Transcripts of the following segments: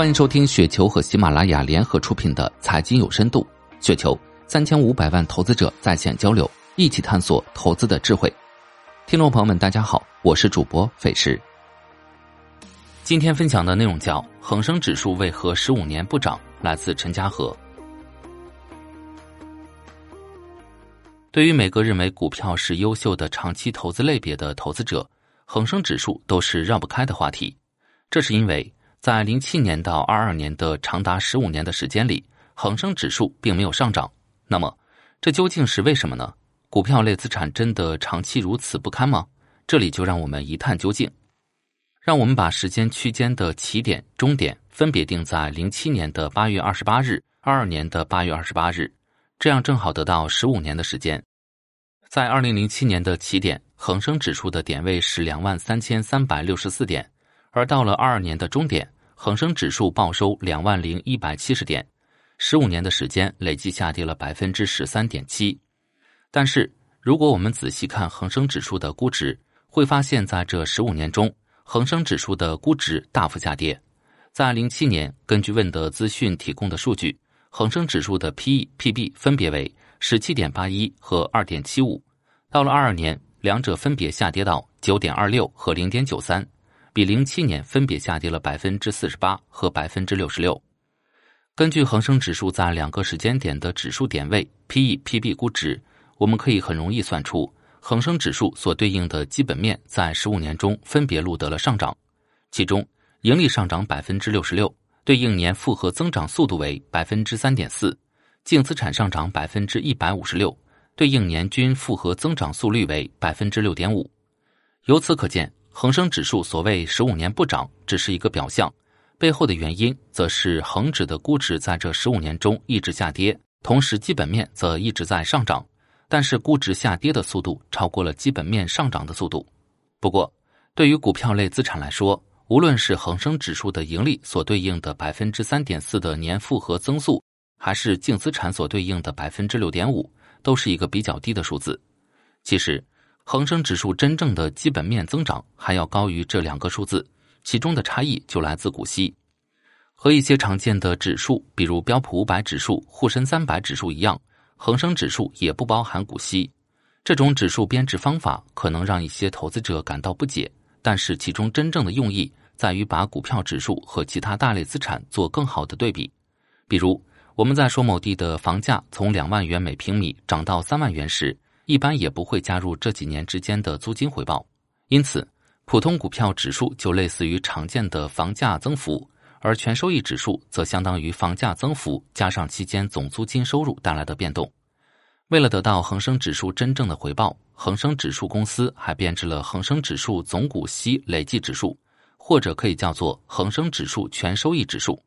欢迎收听雪球和喜马拉雅联合出品的《财经有深度》，雪球三千五百万投资者在线交流，一起探索投资的智慧。听众朋友们，大家好，我是主播费时。今天分享的内容叫“恒生指数为何十五年不涨”，来自陈家河。对于每个认为股票是优秀的长期投资类别的投资者，恒生指数都是绕不开的话题。这是因为。在零七年到二二年的长达十五年的时间里，恒生指数并没有上涨。那么，这究竟是为什么呢？股票类资产真的长期如此不堪吗？这里就让我们一探究竟。让我们把时间区间的起点、终点分别定在零七年的八月二十八日、二二年的八月二十八日，这样正好得到十五年的时间。在二零零七年的起点，恒生指数的点位是两万三千三百六十四点。而到了二二年的终点，恒生指数报收两万零一百七十点，十五年的时间累计下跌了百分之十三点七。但是，如果我们仔细看恒生指数的估值，会发现在这十五年中，恒生指数的估值大幅下跌。在零七年，根据问德资讯提供的数据，恒生指数的 P/E、P/B 分别为十七点八一和二点七五，到了二二年，两者分别下跌到九点二六和零点九三。比零七年分别下跌了百分之四十八和百分之六十六。根据恒生指数在两个时间点的指数点位、P/E、P/B 估值，我们可以很容易算出恒生指数所对应的基本面在十五年中分别录得了上涨。其中，盈利上涨百分之六十六，对应年复合增长速度为百分之三点四；净资产上涨百分之一百五十六，对应年均复合增长速率为百分之六点五。由此可见。恒生指数所谓十五年不涨，只是一个表象，背后的原因则是恒指的估值在这十五年中一直下跌，同时基本面则一直在上涨，但是估值下跌的速度超过了基本面上涨的速度。不过，对于股票类资产来说，无论是恒生指数的盈利所对应的百分之三点四的年复合增速，还是净资产所对应的百分之六点五，都是一个比较低的数字。其实。恒生指数真正的基本面增长还要高于这两个数字，其中的差异就来自股息。和一些常见的指数，比如标普五百指数、沪深三百指数一样，恒生指数也不包含股息。这种指数编制方法可能让一些投资者感到不解，但是其中真正的用意在于把股票指数和其他大类资产做更好的对比。比如，我们在说某地的房价从两万元每平米涨到三万元时。一般也不会加入这几年之间的租金回报，因此，普通股票指数就类似于常见的房价增幅，而全收益指数则相当于房价增幅加上期间总租金收入带来的变动。为了得到恒生指数真正的回报，恒生指数公司还编制了恒生指数总股息累计指数，或者可以叫做恒生指数全收益指数。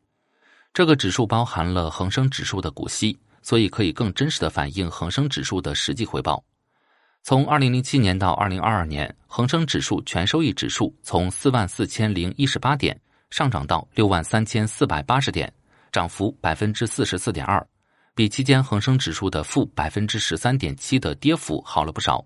这个指数包含了恒生指数的股息，所以可以更真实的反映恒生指数的实际回报。从二零零七年到二零二二年，恒生指数全收益指数从四万四千零一十八点上涨到六万三千四百八十点，涨幅百分之四十四点二，比期间恒生指数的负百分之十三点七的跌幅好了不少。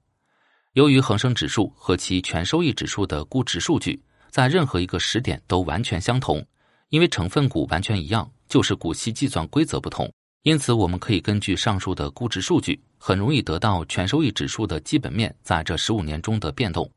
由于恒生指数和其全收益指数的估值数据在任何一个时点都完全相同，因为成分股完全一样，就是股息计算规则不同。因此，我们可以根据上述的估值数据，很容易得到全收益指数的基本面在这十五年中的变动。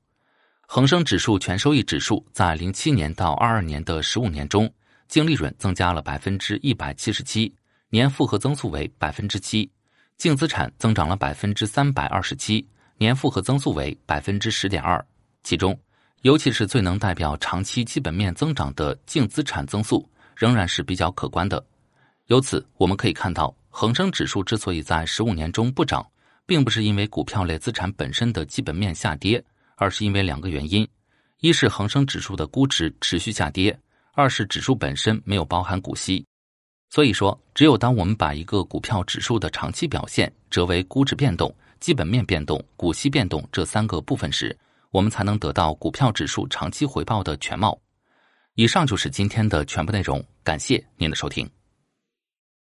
恒生指数全收益指数在零七年到二二年的十五年中，净利润增加了百分之一百七十七，年复合增速为百分之七；净资产增长了百分之三百二十七，年复合增速为百分之十点二。其中，尤其是最能代表长期基本面增长的净资产增速，仍然是比较可观的。由此，我们可以看到，恒生指数之所以在十五年中不涨，并不是因为股票类资产本身的基本面下跌，而是因为两个原因：一是恒生指数的估值持续下跌；二是指数本身没有包含股息。所以说，只有当我们把一个股票指数的长期表现折为估值变动、基本面变动、股息变动这三个部分时，我们才能得到股票指数长期回报的全貌。以上就是今天的全部内容，感谢您的收听。